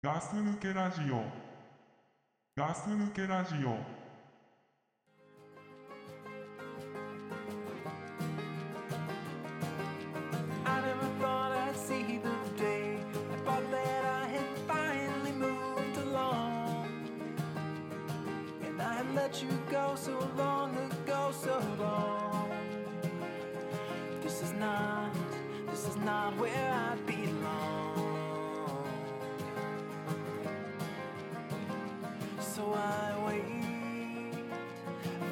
ガス抜けラジオ。ガス抜けラジオ I wait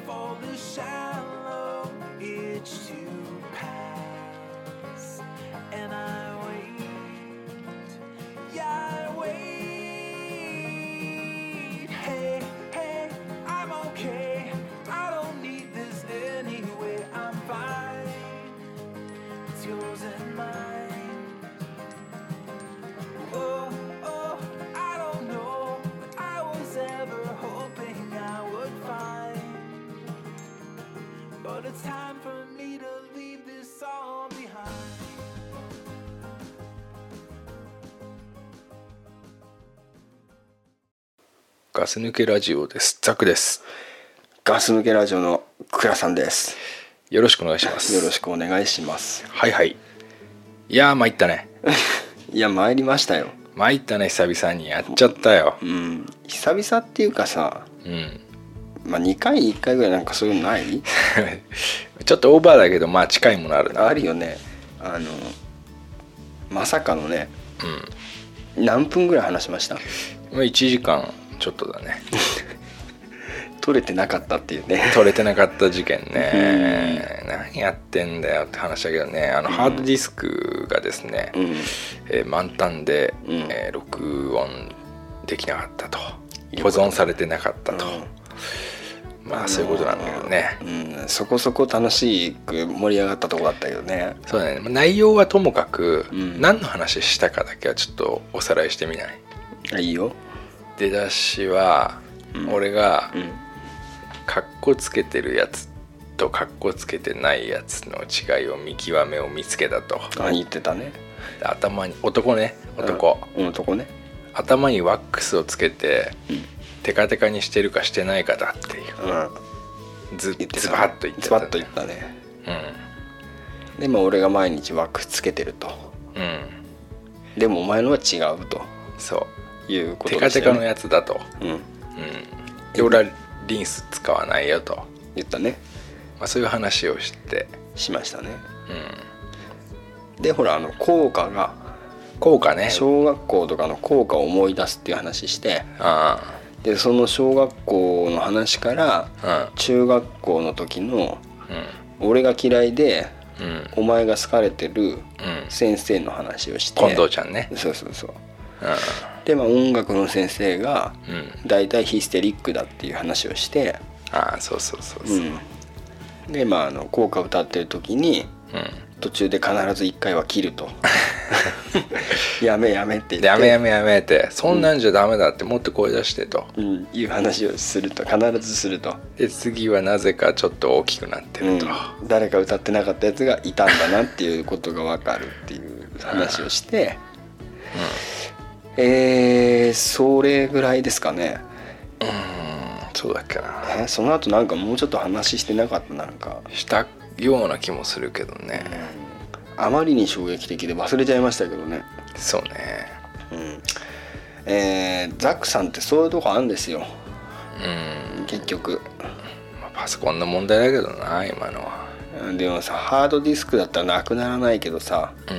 for the shallow itch to pass. And I ガス抜けラジオです。ザクです。ガス抜けラジオの倉さんです。よろしくお願いします。よろしくお願いします。はいはい。いやー参ったね。いや、参りましたよ。参ったね、久々にやっちゃったよう。ん。久々っていうかさ、うん。まあ、2回に1回ぐらいなんかそういうのない？ちょっとオーバーだけど、まあ近いものあるな。あるよね。あの、まさかのね、うん。何分ぐらい話しました？もう1時間ちょっとだね。取れてなかったっていうね。取れてなかった事件ね。何やってんだよって話だけどね。あの、ハードディスクがですね、うん。えー満タンで、うんえー録音できなかったと。保存されてなかったと。うんまあそういうことなんだけどね。うん、そこそこ楽しく盛り上がったとこだったけどね。そうだねまあ内容はともかく、うん何の話したかだけはちょっとおさらいしてみない？あいいよ。出だしは、うん俺がうん。カッコつけてるやつとカッコつけてないやつの違いを見極めを見つけたとあ、言ってたね。頭に男ね男、うん。男ね。頭にワックスをつけて、うんテカテカにしてるかしてないかだっていううん。ずズバッと言っズバッと言ったね。うでも俺が毎日ワックスつけてると。んうんでもお前のは違うとそういうこテとでね。カテカのやつだと。うん。うん。で俺はリンス使わないよと、言ったね。まあ、そういう話をして。しましたね。うん。でほらあの効果が効果ね。小学校とかの効果を思い出すっていう話してあでその小学校の話からあ中学校の時のうん。俺が嫌いでうん。うんお前が好かれてるうん。先生の話をして。近藤ちゃんね。そうそうそう。うでまあ音楽の先生がんうん。大体ヒステリックだっていう話をして、ああそうそうそううそう、ん、でまああの効果歌ってる時にうん。途中で必ず1回は切ると。やめやめって言って。やめやめやめって。そんなんじゃダメだってもっと声出してと。うん、いう話をすると。必ずすると、で次はなぜかちょっと大きくなってうん。ると、、誰か歌ってなかったやつがいたんだなっていうことが分かるっていう話をして、えー、それぐらいですかね。うん、そうだっけな。えーその後なんかもうちょっと話してなかったなんか。したような気もするけどね、あまりに衝撃的で忘れちゃいましたけどね。そうね。うん。えー、ザックさんってそういうとこあるんですよ。うん、結局。まあ、パソコンの問題だけどな今のは。うんでもさハードディスクだったらなくならないけどさ。う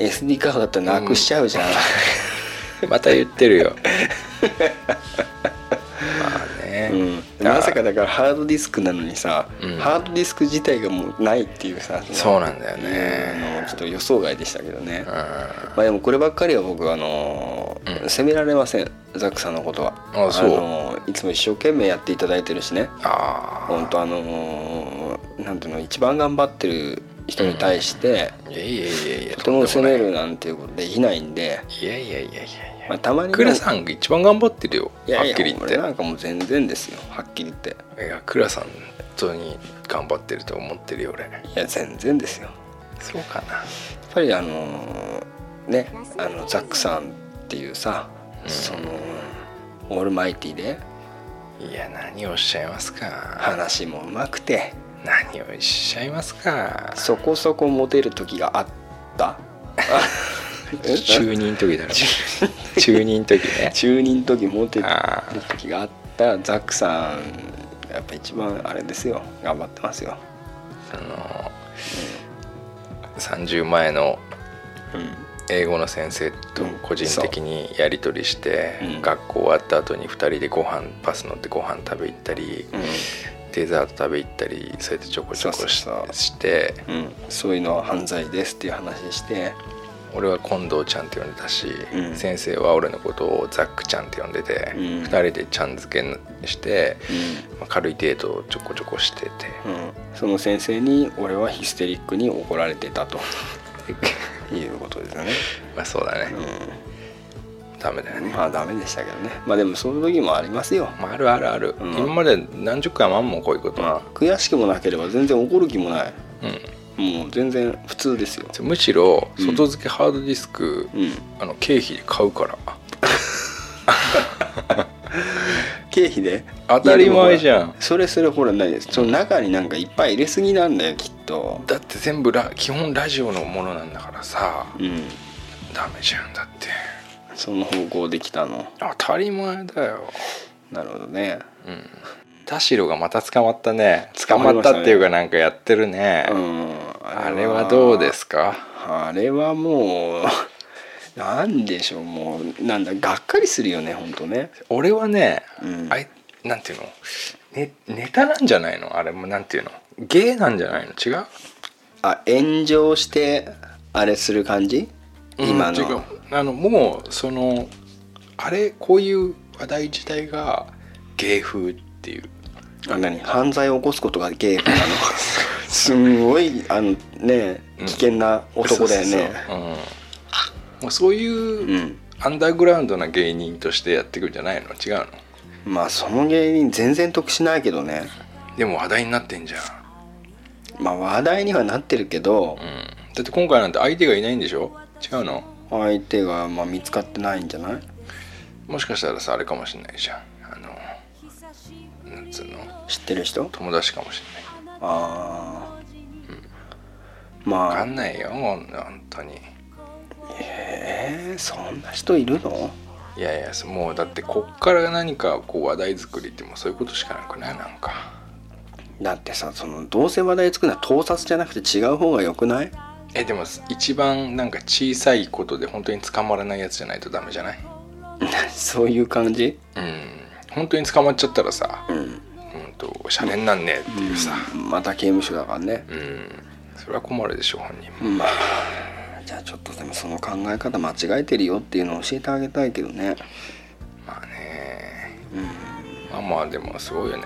SD カードだったらなくしちゃうじゃん、ん。また言ってるよ。まあね、うん、まさかだからハードディスクなのにさ、うん。ハードディスク自体がもうないっていうさそうなんだよあねのちょっと予想外でしたけどね、うん。まあでもこればっかりは僕あの、うん。責められません。ザックさんのことは。あそう。のいつも一生懸命やっていただいてるしね。あ本当あのなんていうの一番頑張ってる人に対して、あいやいやいやいやとても責めるなんていうことできないんで、いいやいやいやいやいまあ、たまにやクラさんが一番頑張ってるよはっきり言って。俺なんかもう全然ですよはっきり言って。いやクラさん本当に頑張ってると思ってるよ俺。いや全然ですよ。そうかな。やっぱりあのねあのザックさんっていうさ、そのオールマイティでいや何をおっしゃいますか。話もうまくて何をおっしゃいますか？そこそこモテる時があった？中二の時だろ。中二。の時ね。中二の時モテるあ時があった。ザックさんやっぱ一番あれですよ。頑張ってますよ。あの30前のうん。英語の先生と個人的にやり取りして、う。ん。学校終わった後に2人でご飯パス乗ってご飯食べ行ったり、デザート食べ行ったりそうやってちょこちょこしてうんうん、そういうのは犯罪ですっていう話して俺は近藤ちゃんって呼んでたし、うん。先生は俺のことをザックちゃんって呼んでて、うん。2人でちゃん付けして、うまあ軽いデートをちょこちょこしてて、その先生に俺はヒステリックに怒られてたと。いうことですよね、まあそうだね、ダメだようん、ね、まあダメでしたけどね。まあでもそういう時もありますよ。まあ、あるあるある、うん。今まで何十回もあんもんこういうこと、まあ悔しくもなければ全然怒る気もない。うん。もう全然普通ですよ。むしろうん。外付けハードディスク、うん。あの経費で買うから。経費で？当たり前じゃん。それそれほらないです。その中になんかいっぱい入れすぎなんだよきっと。だって全部ラ基本ラジオのものなんだからさ。うん。ダメじゃんだってその方向できたの。当たり前だよ。なるほどね。田代がまた捕まったね。捕まったっていうかなんかやってるね、うん。あれはどうですか？あれはもう なんでしょうもうなんだがっかりするよね本当ね。俺はね、うん。あいなんていうの？ねネタなんじゃないの？あれもなんていうの？芸なんじゃないの？違う？あ炎上してあれする感じ？今うん違うのあのもうそのあれこういう話題自体が芸風っていう。あ何犯罪を起こすことが芸風なの すんごいあのねうん。危険な男だよね。もうそういう、うん。アンダーグラウンドな芸人としてやっていくんじゃないの？違うの？まあその芸人全然得しないけどね。でも話題になってんじゃん、まあ話題にはなってるけど。うん、だって今回なんて相手がいないんでしょ？違うの？相手がまあ見つかってないんじゃない？もしかしたらさあれかもしれないじゃん。あのなんつうの？知ってる人？友達かもしれない。ああ、分まあ。かんないよ本当に。えー、そんな人いるの？いやいやもうだってこっから何かこう話題作りってもうそういうことしかなくない？なんか。だってさそのどうせ話題作るのは盗撮じゃなくて違う方がよくない？えでも一番なんか小さいことで本当に捕まらないやつじゃないとダメじゃない？そういう感じ？うん。本当に捕まっちゃったらさうん。うんとシャレになんねえっていうさ。また刑務所だからね。うん。それは困るでしょ本人も。まあじゃあちょっとでもその考え方間違えてるよっていうのを教えてあげたいけどね。まあね。うん。まあまあでもすごいよね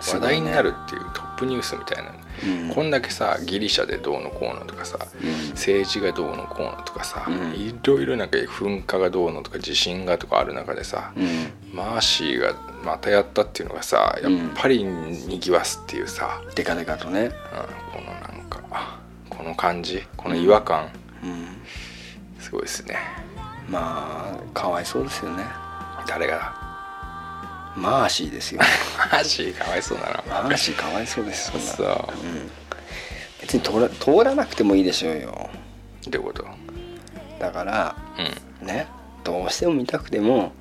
話題になるっていうトップニュースみたいな、うん。こんだけさギリシャでどうのこうのとかさ、うん。政治がどうのこうのとかさ、うん。いろいろなんか噴火がどうのとか地震がとかある中でさ、うん。マーシーがまたやったっていうのがさやっぱりにぎわすっていうさ、デカデカとね。うんこのなんかこの感じこの違和感、うん。すごいですね。まあかわいそうですよね。誰がマーシーですよ。マーシーかわいそうだな。マーシーかわいそうですそう。うん。別に通ら通らなくてもいいでしょうよ。どういうこと？だからうねどうしても見たくてもんうん。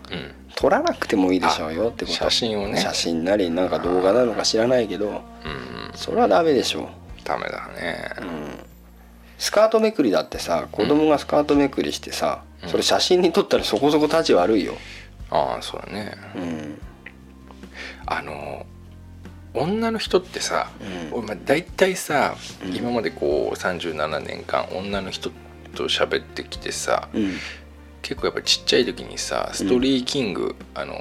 撮らなくてもいいでしょうよってこと。写真をね。写真なりなんか動画なのか知らないけどうんうん。それはダメでしょダメだね。う、うん、スカートめくりだってさ子供がスカートめくりしてさ、うん。それ写真に撮ったらそこそこ立ち悪いよ。ああそうだね。うんあの女の人ってさ、うん。大体さ、うん。今までこう37年間女の人と喋ってきてさ、うん。結構やっぱちっちゃい時にさストリーキング、あの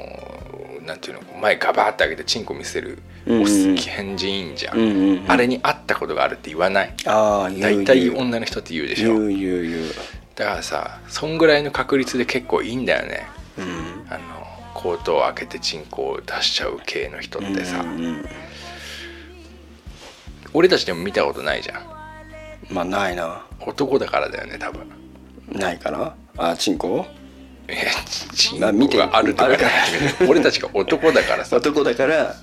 なんていうの前ガバーって上げてチンコ見せるうんオス変人じゃん、うんうんうん。あれに会ったことがあるって言わない？大体女の人って言うでしょ。言う言う言う。だからさそんぐらいの確率で結構いいんだよね。うん。あのコートを開けてチンコを出しちゃう系の人ってさ、うんうん俺たちでも見たことないじゃん。まあないな。男だからだよね多分。ないかな。あチンコいやチンコがあるとか 俺たちが男だからさ、男だから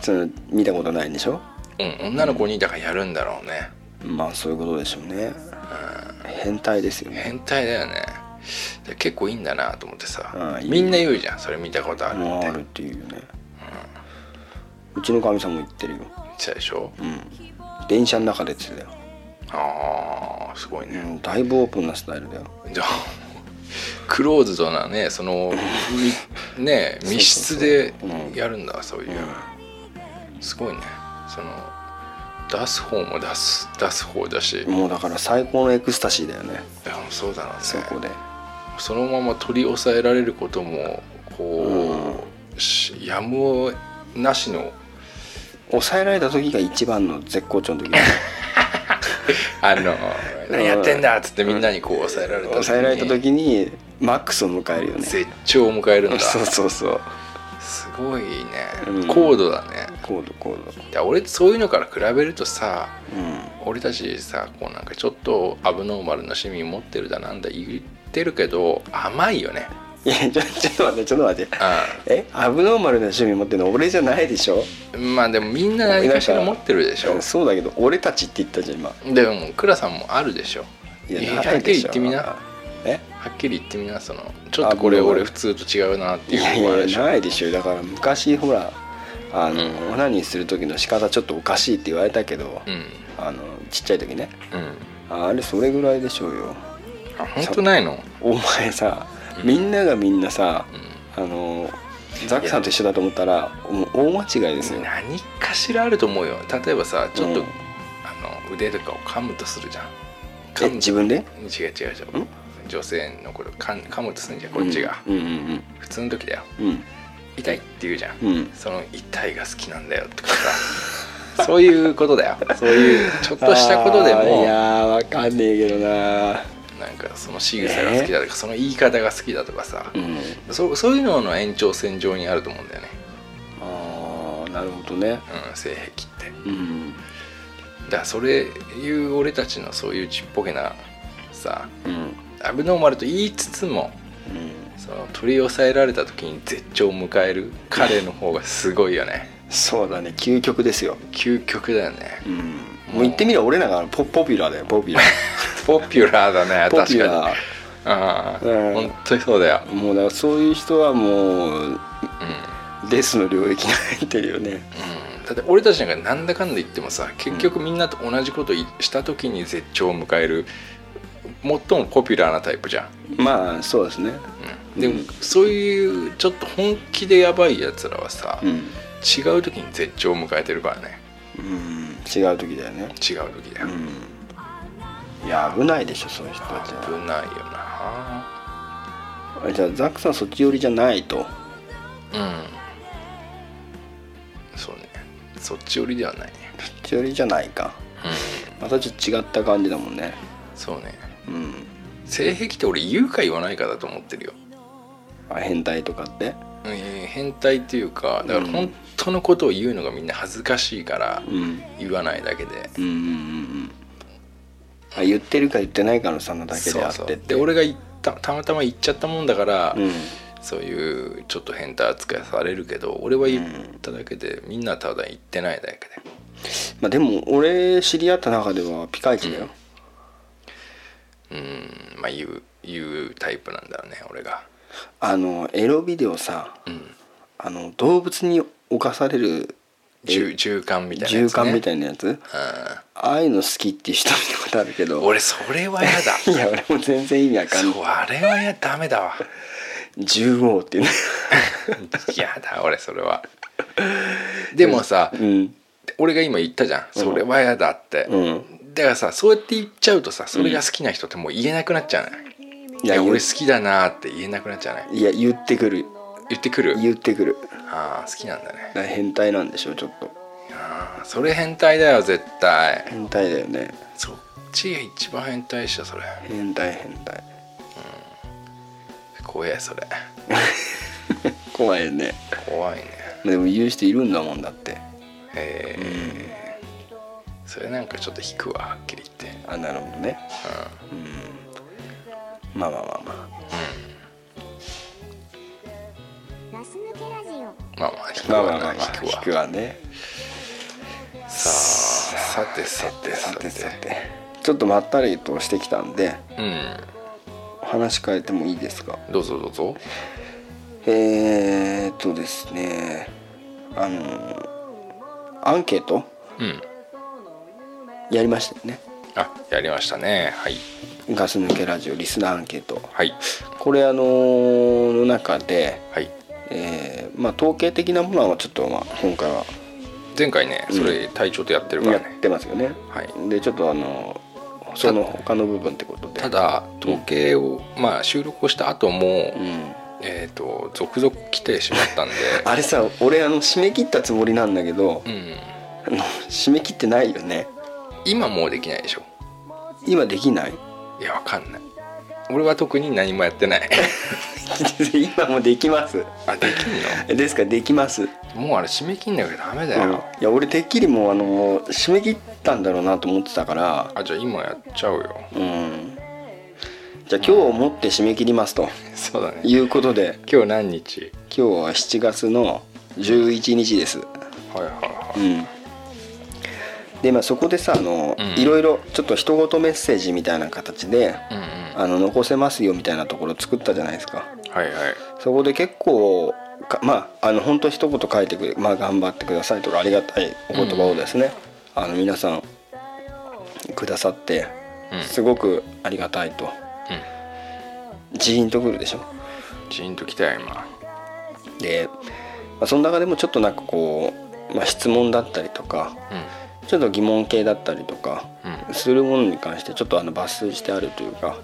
その見たことないんでしょ？うん、女の子にだからやるんだろうね。まあそういうことでしょうね。変態ですよね。変態だよね。で結構いいんだなと思ってさ。ああいいみんな言うじゃん。それ見たことあるって。あるっていうよね。うちのかみさんも言ってるよ。言ってたでしょ、うん。電車の中でって言ってたよ。ああすごいね、うんだいぶオープンなスタイルだよ。じゃあクローズドなねそのみね 密室でうん。やるんだそういう、すごいね。その出す方も出す出す方だし、いもうだから最高のエクスタシーだよね。やそうだろうね。そこでそのまま取り押さえられることもこう、しやむをなしの抑えられた時が一番の絶好調の時。あの何やってんだっつってみんなにこう抑えられた時に抑えられた時にマックスを迎えるよね。絶頂を迎えるんだ。そうそうそう。すごいね、うん。高度だね。コードコードいや俺そういうのから比べるとさうん。俺たちさこうなんかちょっとアブノーマルな趣味持ってるだなんだ言ってるけど甘いよね。いやちょちょっと待ってちょっと待って。うえアブノーマルな趣味持ってるの俺じゃないでしょ？んまあでもみんな何かしら持ってるでしょ。そうだけど俺たちって言ったじゃん今。でも倉さんもあるでしょ。いやはっきり言ってみな。はえ？っきり言ってみなそのちょっとこれ俺普通と違うなっていういやいやいやのもあるでしょないでしょ。だから昔ほらあの、オナニーする時の仕方ちょっとおかしいって言われたけど、うん。あのちっちゃい時ね。うん。あれそれぐらいでしょうよあ本当ないの？お前さみんながみんなさ、あのザックさんと一緒だと思ったらもう大間違いですよ、何かしらあると思うよ。例えばさちょっと、うん。あの腕とかを噛むとするじゃん。え噛む自分で？違う違う違う。女性のこと噛ん噛むとするんじゃんこっちが、うん。うん普通の時だよ。うん。痛いって言うじゃん、うん。うんその痛いが好きなんだよとかさ。そういうことだよ。そういうちょっとしたことで あーいもやーわかんねえけどななんかその仕草が好きだとか、その言い方が好きだとかさ、うん。そそういうのの延長線上にあると思うんだよね、ああなるほどね。うん、性癖って。うん。だからそれいう俺たちのそういうちっぽけなさうん。アブノーマルと言いつつもうん。その取り押さえられた時に絶頂を迎える彼の方がすごいよね。そうだね。究極ですよ。究極だよね。うんもう言ってみれば俺らがポポピュラーだよポピュラ ポピュラーだね確かュラー。ああ、うん。本当にそうだよ、もうだからそういう人はもううん。デスの領域に入ってるよね。うん、だって俺たちなんかなんだかんだ言ってもさ結局みんなと同じことした時に絶頂を迎える最もポピュラーなタイプじゃん、まあそうですね。うん、でも、そういうちょっと本気でやばいやつらはさ、うん、違う時に絶頂を迎えてるからねうん、違う時だよね。違う時だよ、うん。いや危ないでしょそういう人たち危ないよな。はじゃあザックさんそっち寄りじゃないと。うん。そうね。そっち寄りではない。ねそっち寄りじゃないか。うん。またちょっと違った感じだもんね。そうね。うん。性癖って俺言うか言わないかだと思ってるよ。あ変態とかって？うん変態っていうかだからうん本当のことを言うのがみんな恥ずかしいからうん。言わないだけで、うんうんうんう言ってるか言ってないかの差なだけであってで俺が言ったたまたま言っちゃったもんだから、うん。そういうちょっと変態扱いされるけど俺は言っただけで、みんなはただ言ってないだけで。まあでも俺知り合った中ではピカイチだよ、うん。まあ言う言うタイプなんだよね俺が。あのエロビデオさうん。あの動物に侵される銃銃艦みたいなやつ、ね、銃艦みたいなやつ？うん。ああいうの好きっていう人見たことあるけど。俺それは嫌だ。いや俺も全然意味わかんない。そうあれはやダメだわ。銃王っていうね。嫌だ俺それは。でもさ、うん。俺が今言ったじゃん。それは嫌だって、うん。だからさそうやって言っちゃうとさそれが好きな人ってもう言えなくなっちゃうね、いや俺好きだなって言えなくなっちゃうねいや言ってくる言ってくる？言ってくる。ああ好きなんだね。だ変態なんでしょちょっと。ああそれ変態だよ絶対。変態だよね。そっちが一番変態っしょそれ。変態変態。怖えそれ。怖いよね。怖いね。でも言う人いるんだもんだって。え。えそれなんかちょっと引くわはっきり言って。あなるほどね。うん。まあまあまあまあまあまあ引くわまあまあまあまあ引な。引くわ。ね。さあさてさてさてさて。ちょっとまったりとしてきたんでうん。話変えてもいいですか？どうぞどうぞ。えー、っとですねあのアンケート？うん。やりましたよね。あやりましたね。はい。ガス抜けラジオリスナーアンケート。はい。これあのの中で、はいえーまあ、統計的なものはちょっと、まあ、今回は前回ねそれ隊長とやってるかやらね、ってますよね、はい。でちょっとあのその他の部分ってことで。ただ統計を、まあ収録をした後も、うん。えっ、と続々来てしまったんで。あれさ俺あの締め切ったつもりなんだけど、うん。あの締め切ってないよね。今もうできないでしょ。今できない？いやわかんない俺は特に何もやってない。今もできます。あできんですか？らできます、のもうあれ締め切んなきゃダメだうん。よ、いや俺てっきりもうあの締め切ったんだろうなと思ってたから。あじゃあ今やっちゃうよ。うん。じゃあ今日をもって締め切りますと。そうだね。いうことで。今日何日？今日は7月の11日です。はいはいはうんでまあそこでさあの、うん。いろいろちょっと一言メッセージみたいな形でいうんうん。あの残せますよみたいなところ作ったじゃないですか。はいはい。そこで結構かまああの本当一言書いてくれ、まあ、頑張ってくださいとかありがたいお言葉をですね、あの皆さんくださってうん。すごくありがたいと、ジーンとくるでしょ。ジーンときたよ今。で、まあ、その中でもちょっとなんかこう、まあ、質問だったりとかうちょっと疑問系だったりとかするものに関してちょっとあの抜粋してあるというか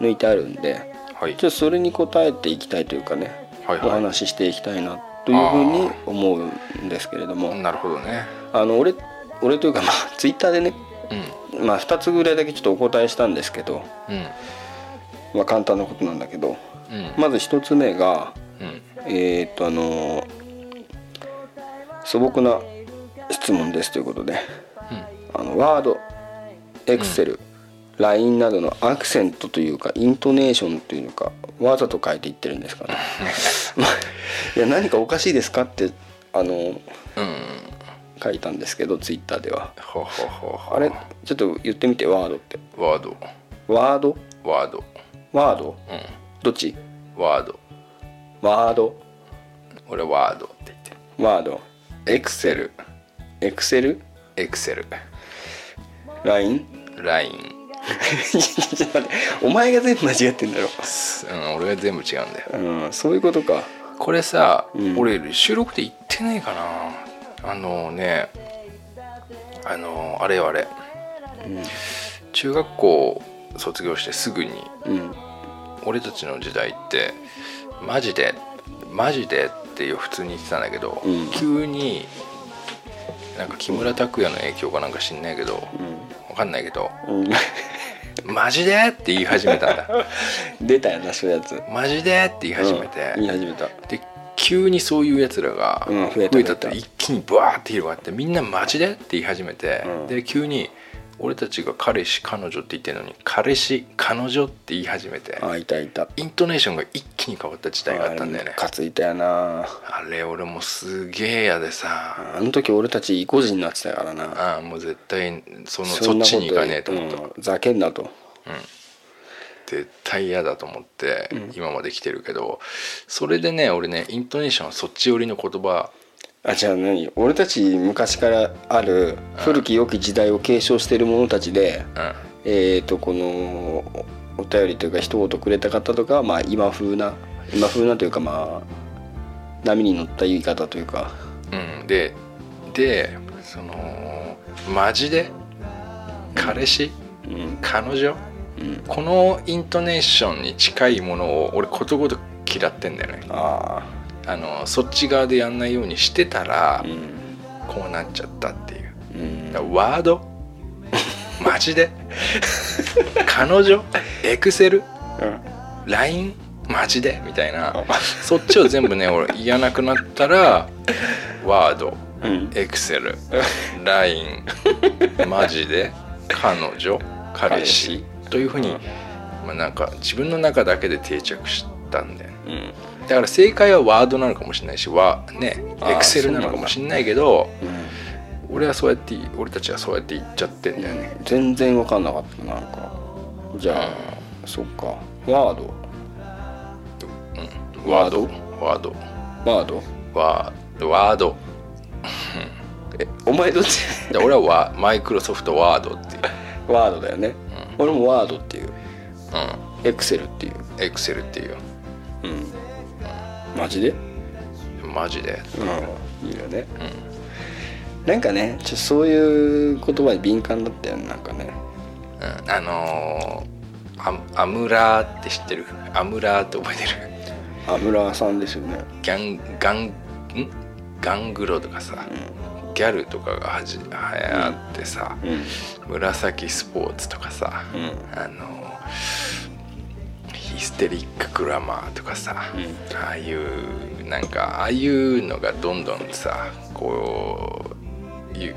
抜いてあるんではい。ちょっとそれに答えていきたいというかね、はいはい。お話ししていきたいなというふうに思うんですけれども。なるほどね。あの俺俺というかまあツイッターでね、うん。まあ、2つぐらいだけちょっとお答えしたんですけど、うん。まあ、簡単なことなんだけどうん。まず1つ目がうん。えーっとあの素朴な質問ですということであのワードエクセル、LINE などのアクセントというかイントネーションというかわざと変えていってるんですかね。まあいや何かおかしいですかってあのうん。書いたんですけどツイッターでは。あれちょっと言ってみてワードって。ワード。ワード？ワード。ワード？うどっち？んワード。ワード？俺ワードって言ってる。ワード。エクセルエクセルエクセル LINE? LINE. ちょっと待ってお前が全部間違ってんだろ。うん俺が全部違うんだよ。うんそういうことか。これさ、うん。俺収録で言ってないかな。あのねあのあれよあれ、中学校卒業してすぐにうん。俺たちの時代ってマジでマジでっていう普通に言ってたんだけど、うん。急になんか木村拓哉の影響かなんか知んないけど、わかんないけどうん、うん、「マジで?」って言い始めたんだ。出たよなそういうやつ「マジで?」って言い始めて、うん。言い始めた。で急にそういうやつらがうん増えた増えた。って増えた一気にバーって広がってみんなマジでって言い始めて、うん。で急に俺たちが彼氏彼女って言ってるのに彼氏彼女って言い始めてあいたいた。イントネーションが一気に変わった時代があったんだよね。かついたよな。あれ俺もすげえ嫌でさ。あの時俺たち意固地になってたからな。ああもう絶対そのそっちに行かねえと思った、うんざけんなと。絶対嫌だと思って今まで来てるけど、それでね俺ねイントネーションはそっち寄りの言葉あじゃあ何？俺たち昔からある古き良き時代を継承している者たちで、うん。えー、とこのお便りというか一言くれた方とかはまあ今風な今風なというかまあ波に乗った言い方というか。うん、ででそのマジで？彼氏？うん。彼女？うん。このイントネーションに近いものを俺ことごとく嫌ってんだよね。ああのそっち側でやんないようにしてたらあうん。こうなっちゃったっていう。うん。ワード？マジで？彼女？エクセル？LINE マジで？みたいな。そっちを全部ね俺言わなくなったらワード。うん。エクセル。LINE マジで？彼女？彼氏？というふうに、まあ、なんか自分の中だけで定着したんだよね。うんだから正解はワードなのかもしれないしわねエクセルなのかもしれないけどうん。俺はそうやって俺たちはそうやって言っちゃってんだよね。全然分かんなかったなんか。じゃあ、そっか。ワード。うん。ワード？ワード。ワード？ワードワード。お前どっち？で俺はワマイクロソフトワードっていう。ワードだよね、俺もワードっていう。うエクセルっていう。んエクセルっていう。うんマジで？マジで？うん。いいよね、なんかねちょそういう言葉に敏感だったよねなんかね。うん。あのーアアムラーって知ってる？アムラーって覚えてる？アムラーさんですよね。ギャンガンん？ガングロとかさ、ギャルとかがはじ流行ってさ、うん。紫スポーツとかさ、うん。あのヒステリックグラマーとかさ、うん。ああいうなんかああいうのがどんどんさこういう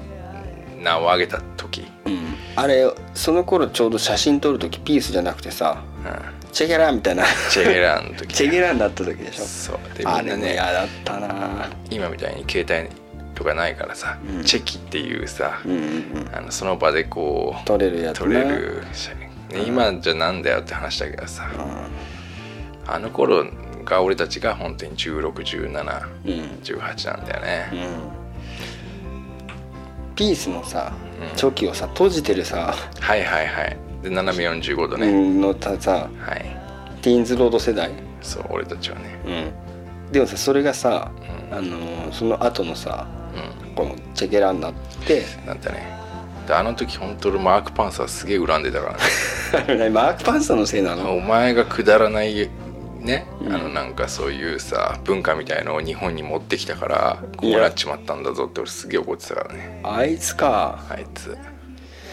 名を上げた時、うん。あれその頃ちょうど写真撮る時ピースじゃなくてさうん、チェゲラみたいな。チェゲラの時チェゲラになった時でしょ？そう。でみあれんなね。も嫌だったな。今みたいに携帯とかないからさ、うん。チェキっていうさ、うんうんうん。あのその場でこう撮れるやつな。撮れる写真、ね今じゃなんだよって話だけどさ、うあの頃が俺たちが本当に161718んうん。なんだよね、うん。ピースのさうん。チョキをさ閉じてるさ、はいはいはい。で斜め45度ね、うんのたさはい。ティーンズロード世代。そう俺たちはね。うん。でもさそれがさ、うん。あのーその後のさうこのチェケラになってんなんだねであの時本当俺マーク・パンサーすげえ恨んでたからね。マーク・パンサーのせいなの？お前がくだらないね、うん。あのなんかそういうさ文化みたいのを日本に持ってきたからこうなっちまったんだぞって俺すげえ怒ってたからね。あいつか。あいつ。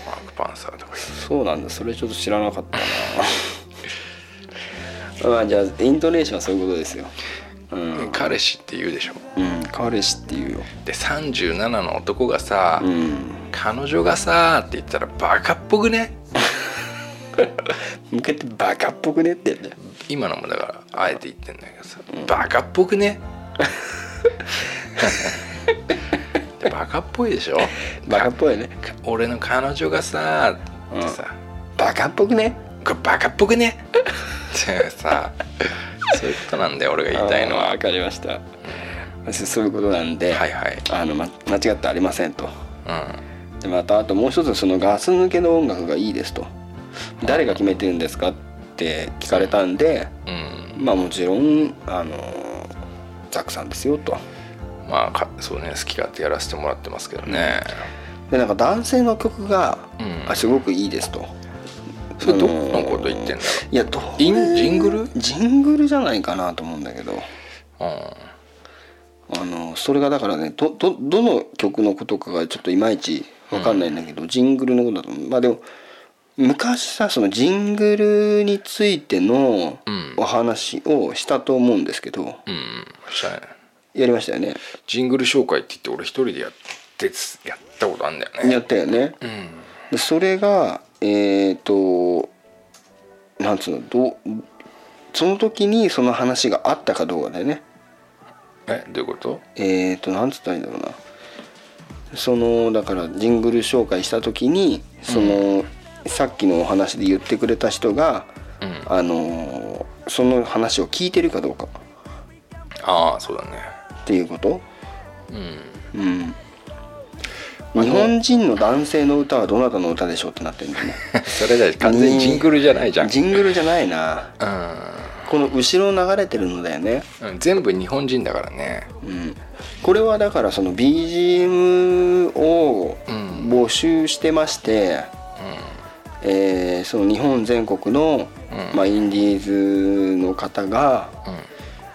マーク・パンサーとかそうなんだ。それちょっと知らなかったな。まあじゃあイントネーションはそういうことですよう言う、ん、彼氏って言うでしょ？うん、彼氏っていうよ。で37の男がさ、うん。彼女がさって言ったらバカっぽくね？向けてバカっぽくねって言って今のもだからあえて言ってんだけどさ、バカっぽくね？でバカっぽいでしょ？バカっぽいね。か俺の彼女がさってさ、バカっぽくね？これバカっぽくね？ってさそういうことなんだよ俺が言いたいのは。あーわかりました。そういうことなんで、はいはい。あの、ま、間違ってありませんと。うでまたあともう一つそのガス抜けの音楽がいいですと。誰が決めてるんですかって聞かれたんでんうん。まあもちろんあのザックさんですよと。まあかそうね好き勝手やらせてもらってますけどね。でなんか男性の曲が、うん。あすごくいいですとそれどあのこと言ってんだろいやどうジングル？ジングルじゃないかなと思うんだけど。うあのそれがだからねどどどの曲のことかがちょっといまいち分かんないんだけど、ジングルのことだと思う。まあでも昔さそのジングルについてのうん。お話をしたと思うんですけど、んうん。したね。やりましたよね。ジングル紹介って言って俺一人でやってつやったことあるんだよね。やったよね。うん。でそれがえっ、となんつうのどうその時にその話があったかどうかだよね。えどういうこと？えっ、となんつったらいいんだろうな。そのだからジングル紹介した時にその、さっきのお話で言ってくれた人が、うん。あのーその話を聞いてるかどうか。ああそうだね。っていうこと？うん。うん日本。人の男性の歌はどなたの歌でしょうってなってるんだよね。それじゃ完全にジングルじゃないじゃん。ジングルじゃないな。うこの後ろ流れてるのだよね、んうん。全部日本人だからね。うん、これはだからその BGM をうん募集してまして、えーその日本全国の、うん。まあ、インディーズの方が、うん。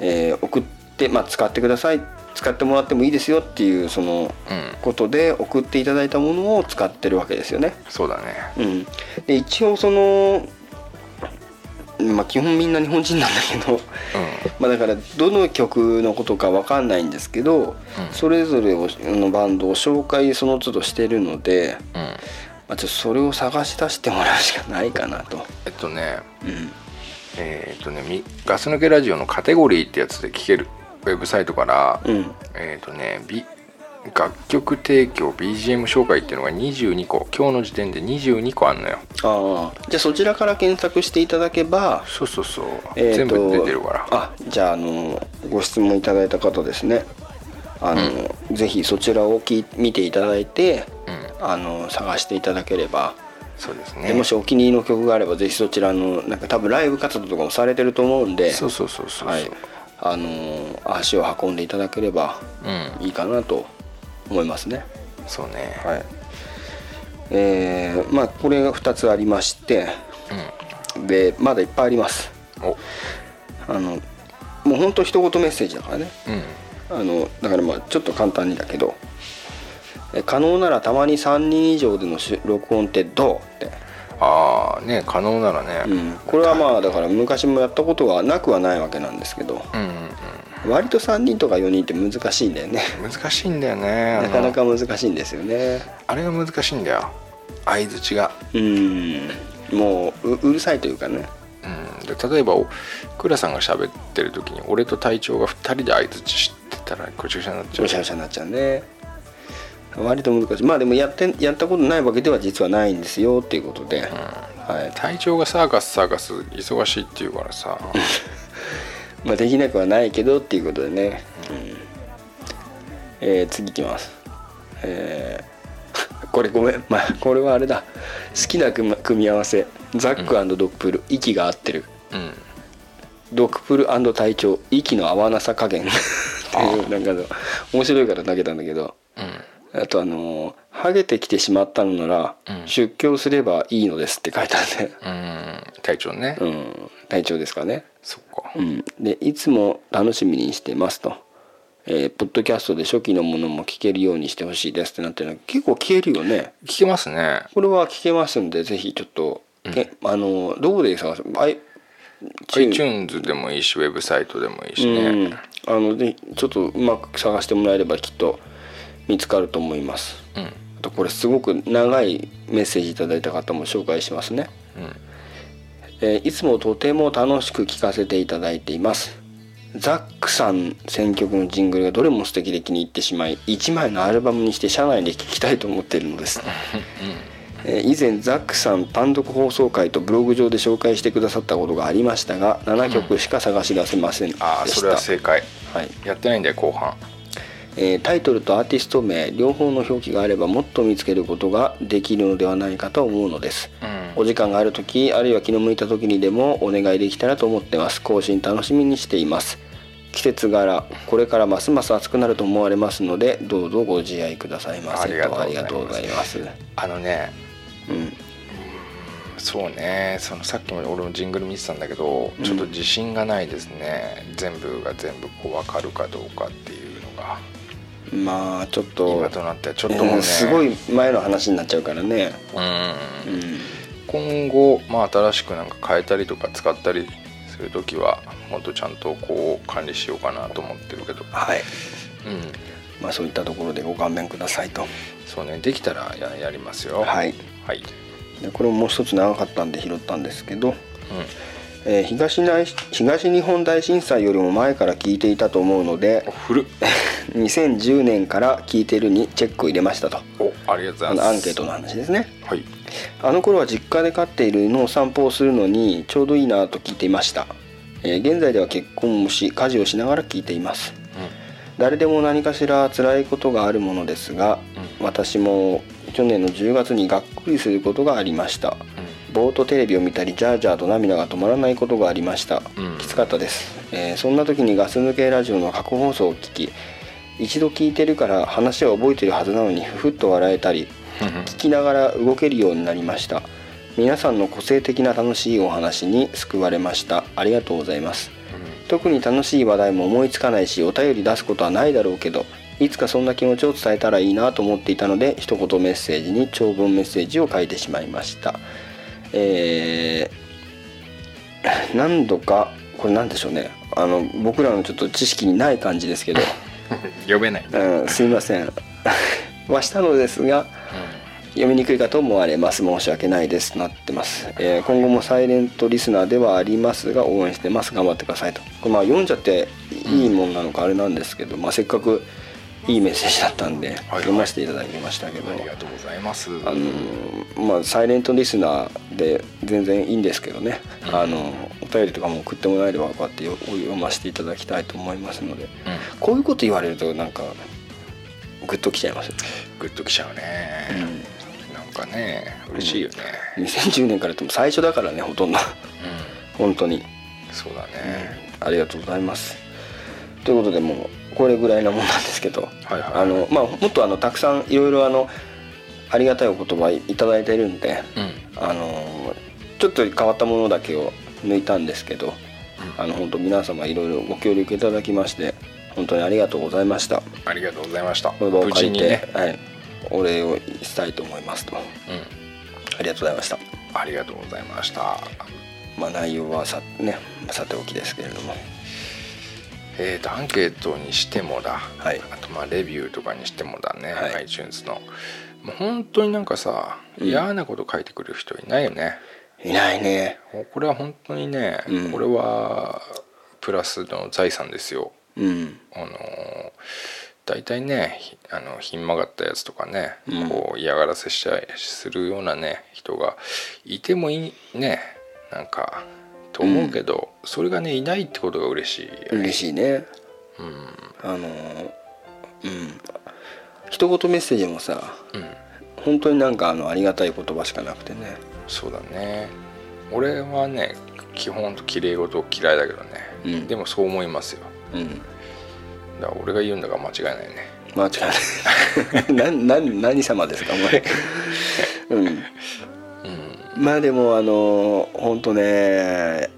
えー送って、まあ、使ってください使ってもらってもいいですよっていうそのうん。ことで送っていただいたものを使ってるわけですよね。そうだね。うん、で一応その、まあ、基本みんな日本人なんだけど、まあ、だからどの曲のことかわかんないんですけど、うん。それぞれをのバンドを紹介その都度してるので、うん。うんまあ、ちょっとそれを探し出してもらうしかないかなと。えっとね。うん。えっ、とねみガス抜けラジオのカテゴリーってやつで聴けるウェブサイトから、うん。えっ、とね、ビ楽曲提供 BGM 紹介っていうのが22個今日の時点で22個あんのよ。ああ。じゃあそちらから検索していただけばそうそうそう、えーと全部出てるから。あじゃああのご質問いただいた方ですね。あの、ぜひそちらをき見ていただいてうん。あの探していただければ、そうですでねもしお気に入りの曲があればぜひそちらのなんか多分ライブ活動とかもされてると思うんで。そうそうそうそうそう、はいあの足を運んでいただければうん。いいかなと思いますね。そうね、はい。えーまあこれが2つありましてでまだいっぱいあります。お。あのもうほんと一言メッセージだからね。うん。あのだからまあちょっと簡単にだけどえ可能ならたまに3人以上でのし録音ってどうって、ああね可能ならね、うん、これはまあだから昔もやったことがなくはないわけなんですけど。うんうん割と3人とか4人って難しいんだよね。うん難しいんだよね。なかなか難しいんですよね。あれが難しいんだよ。相づちが、うん。もうううるさいというかね。うん、で例えばお倉さんが喋ってる時に俺と隊長が2人で相づちしてたらぐちゃぐちゃになっちゃう。ぐしゃぐしゃになっちゃうね割と難しい。まあでもやってやったことないわけでは実はないんですよっていうことで、はい。隊長がサーカスサーカス忙しいっていうからさ。まあ、できなくはないけどっていうことでね、うん。えー次いきます。えー これごめん、まあ、これはあれだ。好きな組み合わせ。ザックドップル、息が合ってる。うん。ドップル隊長息の合わなさ加減。っていうなんかの面白いから投げたんだけど。うんあとあのーハゲてきてしまったのなら、うん。出家をすればいいのです」って書いてあってうん。隊長ね、うん。隊長ですかね。そっか。うん、でいつも楽しみにしてますと、えーポッドキャストで初期のものも聞けるようにしてほしいですってなってるの。結構聞けるよね。聞けますね。これは聞けますんでぜひちょっと、えあのどこで探す？あい iTunes でもいいしウェブサイトでもいいしね、うん、あのでちょっとうまく探してもらえればきっと見つかると思います。うん。あとこれすごく長いメッセージいただいた方も紹介しますね。えーいつもとても楽しく聴かせていただいています。ザックさん選曲のジングルがどれも素敵で気に入ってしまい1枚のアルバムにして車内で聴きたいと思っているのです、えー以前ザックさん単独放送回とブログ上で紹介してくださったことがありましたが7曲しか探し出せませんでした、ああそれは正解。はい。やってないんだよ後半えータイトルとアーティスト名両方の表記があればもっと見つけることができるのではないかと思うのです、うん。お時間がある時あるいは気の向いた時にでもお願いできたらと思ってます。更新楽しみにしています。季節柄これからますます暑くなると思われますのでどうぞご自愛くださいませありがとうございます。あのねうん。そうねそのさっきも俺もジングル見てたんだけど、ちょっと自信がないですね。全部が全部こう分かるかどうかっていうのがまあちょっと今となってはちょっともうね、うんすごい前の話になっちゃうからね。うん。うん。今後、まあ、新しくなんか変えたりとか使ったりする時はもっとちゃんとこう管理しようかなと思ってるけど。はい。うん。まあそういったところでご勘弁くださいと。そうねできたらややりますよ。はい。はい。でこれももう一つ長かったんで拾ったんですけど。うんえー東内東日本大震災よりも前から聞いていたと思うのでお古っ。2010年から聞いてるにチェックを入れましたと。おありがとうござあいます。のアンケートの話ですね。はい。あの頃は実家で飼っている犬を散歩をするのにちょうどいいなと聞いていました、えー現在では結婚もし家事をしながら聞いています。誰でも何かしら辛いことがあるものですが、私も去年の10月にがっくりすることがありましたぼーっとテレビを見たりジャージャーと涙が止まらないことがありました、うん。きつかったです、えーそんな時にガス抜けラジオの過去放送を聞き一度聞いてるから話は覚えてるはずなのにふふっと笑えたり聞きながら動けるようになりました。皆さんの個性的な楽しいお話に救われました。ありがとうございます。特に楽しい話題も思いつかないしお便り出すことはないだろうけどいつかそんな気持ちを伝えたらいいなと思っていたので一言メッセージに長文メッセージを書いてしまいましたえー何度かこれ何でしょうね。あの僕らのちょっと知識にない感じですけど、読めない。うん、すいません。はしたのですが、読みにくいかと思われます。申し訳ないです。となってます、えー今後もサイレントリスナーではありますが応援してます。頑張ってくださいと。これまあ読んじゃっていいもんなのかあれなんですけど、まあ、せっかくいいメッセージだったんで読ませていただきましたけど、ありがとうございます。あのーまあサイレントリスナーで全然いいんですけどね、うん。あのお便りとかも送ってもらえればこうやってよ読ませていただきたいと思いますので。うん。こういうこと言われるとなんかグッときちゃいますよね、グッときちゃうね、なんかね嬉しいよね。2010年からでも最初だからねほとんど。う本当に、んそうだね。ありがとうございます。ということでもうこれぐらいなもんなんですけど、はいはい。あのまあもっとあのたくさんいろいろあのありがたいお言葉いただいてるんでうん。あのちょっと変わったものだけを抜いたんですけどあの本当皆様いろいろご協力いただきまして本当にありがとうございました。ありがとうございました。この場を無借りて、ね。はい、お礼をしたいと思いますと。あうん。りがとうございました。ありがとうございました。まあ内容はさねさておきですけれどもえーとアンケートにしてもだ、はい。あとまあレビューとかにしてもだね、はい。iTunes の。もう本当になんかさうん。嫌なこと書いてくる人いないよね、いないね。これは本当にね、うん。これはプラスの財産ですよ。うん。あのー大体ねひあのひん曲がったやつとかね、うん。こう嫌がらせしたりするようなね人がいてもいいね。なんかと思うけど、それがねいないってことが嬉しいよね。嬉しいね。うん。あのうん。一言メッセージもさうん。本当になんかあのありがたい言葉しかなくてね。そうだね。俺はね基本と綺麗事嫌いだけどね、うん。でもそう思いますよ。うん。だから俺が言うんだから間違いないね。間違いない。なな何様ですかお前。うんうんまあでもあの本当ね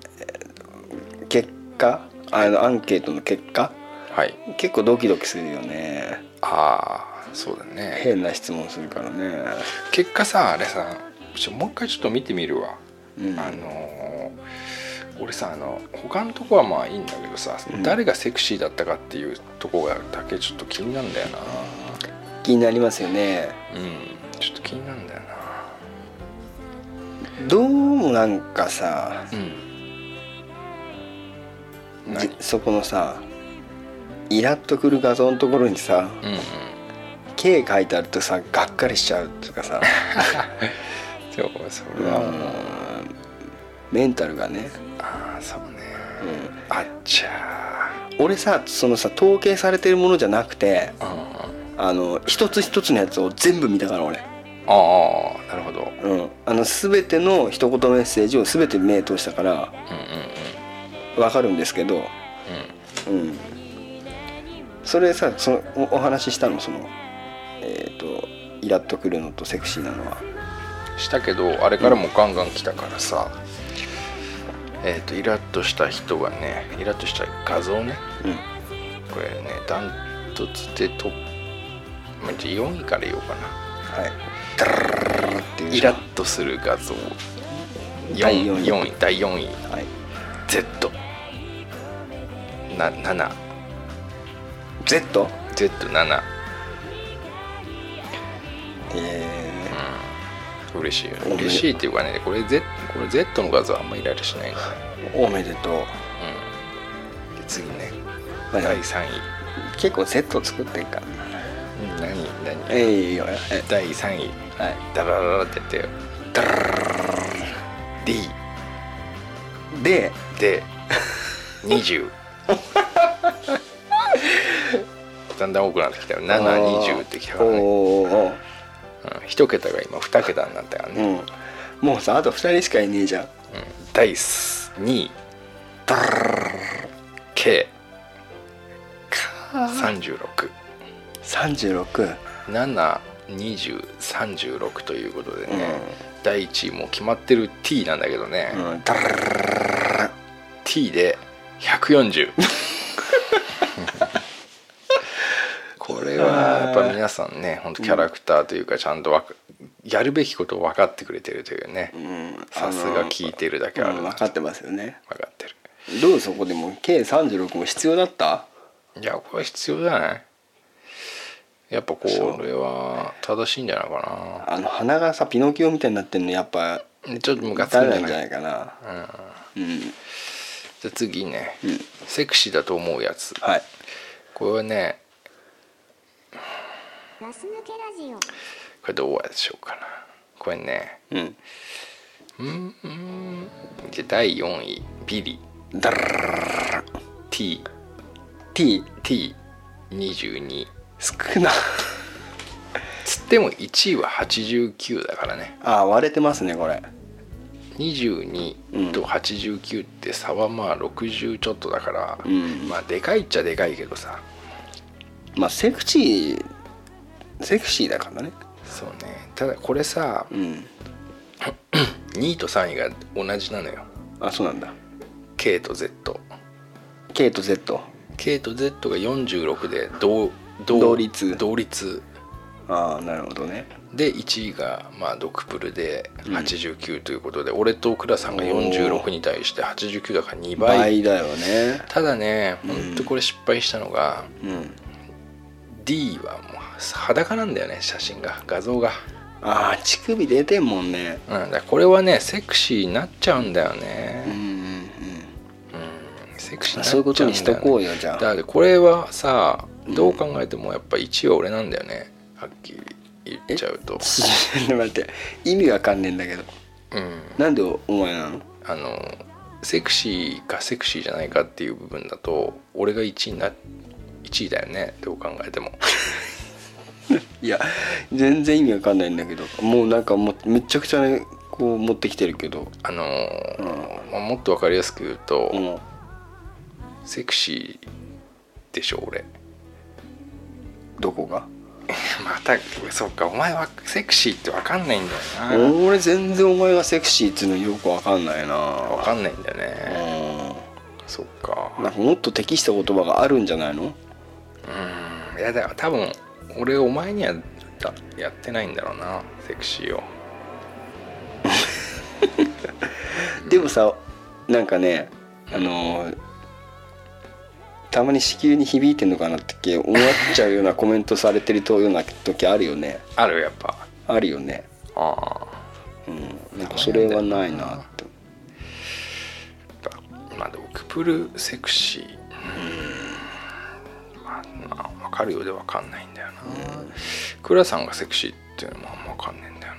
結果あのアンケートの結果はい。結構ドキドキするよね。ああそうだね。変な質問するからね。結果さあれさもう一回ちょっと見てみるわ、うん。あのー俺さあの他のとこはまあいいんだけどさ、うん。誰がセクシーだったかっていうとこがだけちょっと気になるんだよな。気になりますよね。うんちょっと気になるんだよなどうもなんかさうん。そこのさイラッとくる画像のところにさうんうん「K」書いてあるとさがっかりしちゃうっていうかさ。そうそうれはもう、ん。メンタルがね、ああそうね。うん。あっちゃ俺さそのさ統計されてるものじゃなくてうん。あの一つ一つのやつを全部見たから俺、ああなるほど。うん。うんうん、あの全ての一言メッセージを全て目通したからうん分かるんですけど、うん、それさそのおお話ししたの？そのえっ、とイラッとくるのとセクシーなのは。うんしたけどあれからもガンガン来たからさ、えっ、とイラッとした人がねイラッとした画像ね。うん。これねダントツでトップまあじゃあ4位から言おうかな。はいダっていうイラッとする画像。第4 4位。4位第4位。はい。Z な 7Z7 Z? え嬉しいよね。嬉しいっていうかねこれ Z, これ Z の画像あんまイライラしないおめでとう、うん。で次ね。まあ第3位。結構 Z 作ってんからうん何何えいいよえ第3位はいダラララってやってよダラララララ D でで20だんだん多くなってきたよ720ってきたからね、うん、おーおー1桁が今2桁になったからね、うんもうさあと2人しかいねえじゃん第2位 K 36 36 72036ということでね、第1位もう決まってる T なんだけどね、うん。T で140これはやっぱ皆さんね本当キャラクターというかちゃんとわかやるべきことを分かってくれてるというね。うん。さすが聞いてるだけある。うんな分かってますよね。分かってる。どうそこでも K36 も必要だった？いやこれ必要じゃない？やっぱこれは正しいんじゃないかあの鼻がさピノキオみたいになってんのやっぱなちょっとムカつくんじゃなないいかな。うん。うんじゃあ次ね、うん。セクシーだと思うやつ。はい。これはねガス抜けラジオ。これどうでしょうかな。これねうん。うんうん。じゃあ第4位ビリ。ダララララ T T T22 少な。つっても1位は89だからね。あ割れてますねこれ。22と89って差はまあ60ちょっとだから、うん。まあでかいっちゃでかいけどさ。まあセクシーセクシーだからね。そうね。ただこれさうん。2位と3位が同じなのよ。あそうなんだ。K と Z K と Z K と Z が46で同同率。同率。ああなるほどね。で1位がまあドクプルでうん。89ということで、俺と倉さんが46に対して89だから2倍。倍だよね。ただねうん。ほんとこれ失敗したのが、うん。D はもう裸なんだよね写真が。画像が。ああ乳首出てんもんね。うん。だこれはねセクシーになっちゃうんだようんね、うん。うん。セクシーになっちゃそういうことにしとこううよじゃだあってこれはさどう考えてもやっぱ1位は俺なんだよね。はっきり言っちゃうと。待って意味わかんねえんだけど。うん。なんでお前なの？あのセクシーかセクシーじゃないかっていう部分だと俺が1位な1位だよねどう考えても。いや全然意味わかんないんだけど。もうなんかもうめちゃくちゃねこう持ってきてるけど。あのーまあもっと分かりやすく言うと、うん。セクシーでしょ俺どこが？またそっかお前はセクシーって分かんないんだよな。俺全然お前がセクシーっていうのよくわかんないな。分かんないんだよね。うそっか。んなんかもっと適した言葉があるんじゃないの？うん。いやだから多分俺お前にはだやってないんだろうなセクシーを。でもさなんかねあのーたまに子宮に響いてんのかなって思っちゃうようなコメントされてるとような時あるよね。あるやっぱ。あるよね。ああ。うん。なんかそれはないなって。まあドクプルセクシー。まあ、まあ、分かるようで分かんないんだよな。倉さんがセクシーっていうのもあんま分かんねえんだよ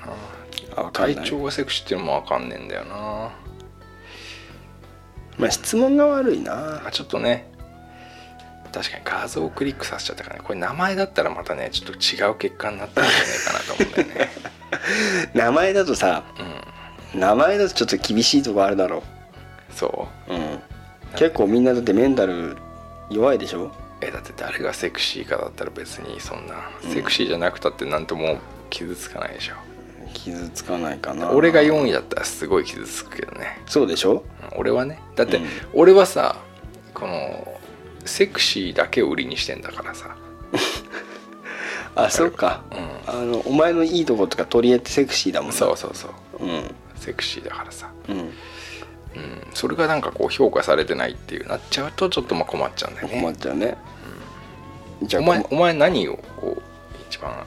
な。あ体調がセクシーっていうのも分かんねえんだよな。まあ質問が悪いな。まあちょっとね確かに画像をクリックさせちゃったからね。これ名前だったらまたねちょっと違う結果になったんじゃないかなと思うんだよね。名前だとさうん。名前だとちょっと厳しいとこあるだろそう。うん。結構みんなだってメンタル弱いでしょ？えだって誰がセクシーかだったら別にそんなうんセクシーじゃなくたってなんとも傷つかないでしょ、傷つかないかな。俺が4位だったらすごい傷つくけどね。そうでしょ？うん俺はね。だってうん。俺はさこのセクシーだけを売りにしてんだからさ。あそっか。うあのお前のいいとことか取り合ってセクシーだもんそうそうそう。うん。セクシーだからさ。うん。うん。それがなんかこう評価されてないっていうなっちゃうとちょっとまあ困っちゃうんだよ困っねちゃうね。じゃあお前こお前何をこう一番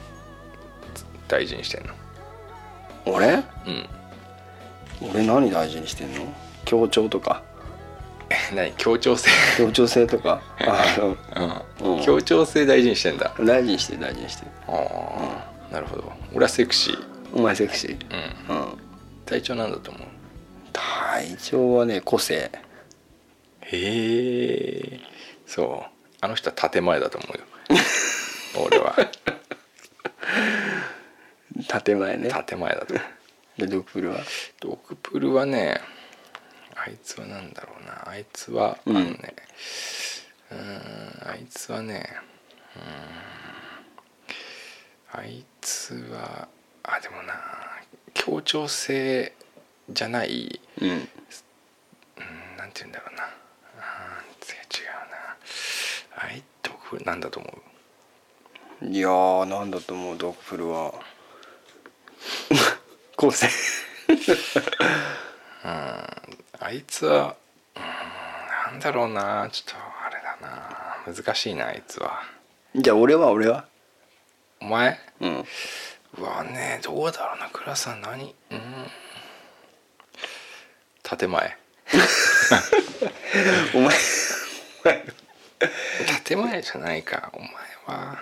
大事にしてんの？俺？うん。俺何大事にしてんの？協調とか 何協調性？協調性とか？あうん。うん。協調性大事にしてんだ。の大事にして大事にしてああなるほど。俺はセクシー。お前セクシー？うん。うん。体調なんだと思う？体調はね個性。へえそう。あの人は建前だと思うよ。俺は。建前ね。建前だとでドクプルは？ドクプルはねあいつはなんだろうな。あいつは、うん。あのねうーんあいつはねうんあいつはあでもな協調性じゃないうん。うんなんて言うんだろうな。あー違うな。あいドクプルなんだと思う？いやーなんだと思うドクプルは。個性あいつはうんなんだろうな。ちょっとあれだな。難しいなあいつは。じゃあ俺は俺は？お前？うん。うわねどうだろうな。倉さん何？うん。建前。お前建前じゃないかお前は。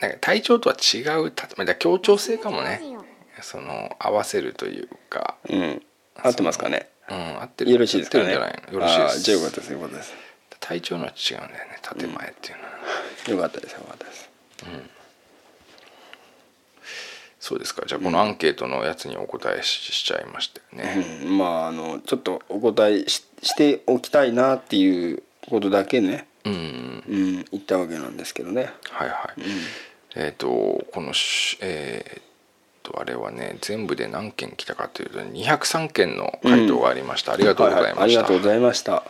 なんか体調とは違う建前。だ協調性かもね。その合わせるというか。うん合ってますかね？うん合ってるよろしいですかね？よろしいです。じゃあよかったですよかったです。体調のは違うんだよね建前っていうのは、よかったですよかったです。そうですか。じゃあこのアンケートのやつにお答えししちゃいましたよね、うん、まああのちょっとお答えししておきたいなっていうことだけね、うん、うん、言ったわけなんですけどね。はいはい、えっ、とこのしえっ、とあれはね全部で何件来たかというと203件の回答がありました、ありがとうございははあました、りがとうございました。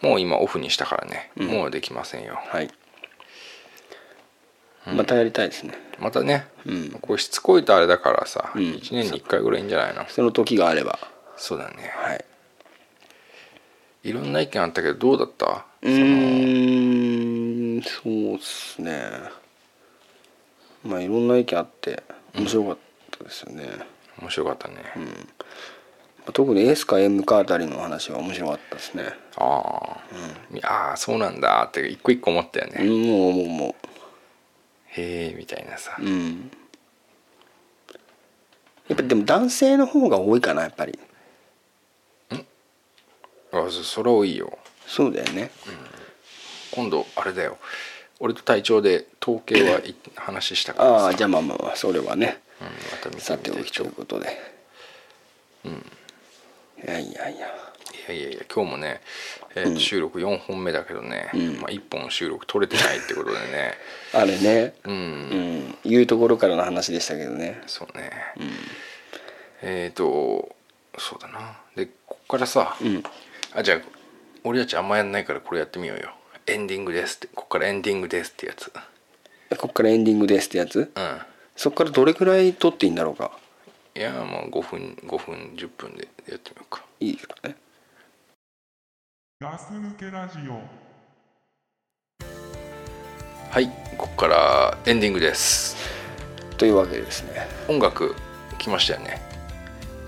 もう今オフにしたからね、うん。もうできませんよ。はい。またやりたいですね。またね、うん。これしつこいとあれだからさ、うん。1年に1回ぐらいいいんじゃないの？その時があれば。そうだね。はい。いろんな意見あったけどどうだった？うーん、そうっすね。まあいろんな意見あって面白かったですよね。面白かったね、特に S か M かあたりの話は面白かったですね。ああ、ああそうなんだって一個一個思ったよね、うん、もうもうもへえみたいなさ、う。うん。やっぱでも男性の方が多いかなやっぱり。あそそれはいいよそうだよね。今度あれだよ俺と隊長で統計はい話したからさああじゃあまあまあまあそれはねうん、また見てさておきとみてきちょいうことで。うん。いやいやいや。いやいやいや今日もね、えー収録4本目だけどね、うんまあ、1本収録取れてないってことでねあれね。うん、うん。いうところからの話でしたけどね。そうね、えっ、とそうだなでこっからさ、うん。あじゃあ俺たちあんまやんないからこれやってみようよエンディングですってこっからエンディングですってやつこっからエンディングですってやつ？うんそっからどれくらい撮っていいんだろうか？いやもう5分5分10分でやってみようか。いいですかね？ガス抜けラジオ。はい。ここからエンディングです。というわけでですね。音楽来ましたよね。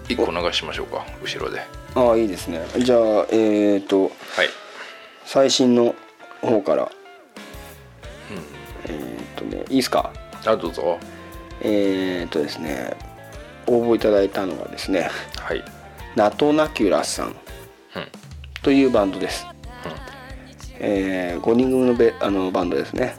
1個流しましょうか後ろで。ああいいですね。じゃあえっ、ー、とはい。最新の方から。えっ、ー、とねいいですか？あどうぞえっ、ー、とですね応募いただいたのがですねはい。ナトナキュラさんうん。というバンドです、えー、5人組のベあのバンドですね。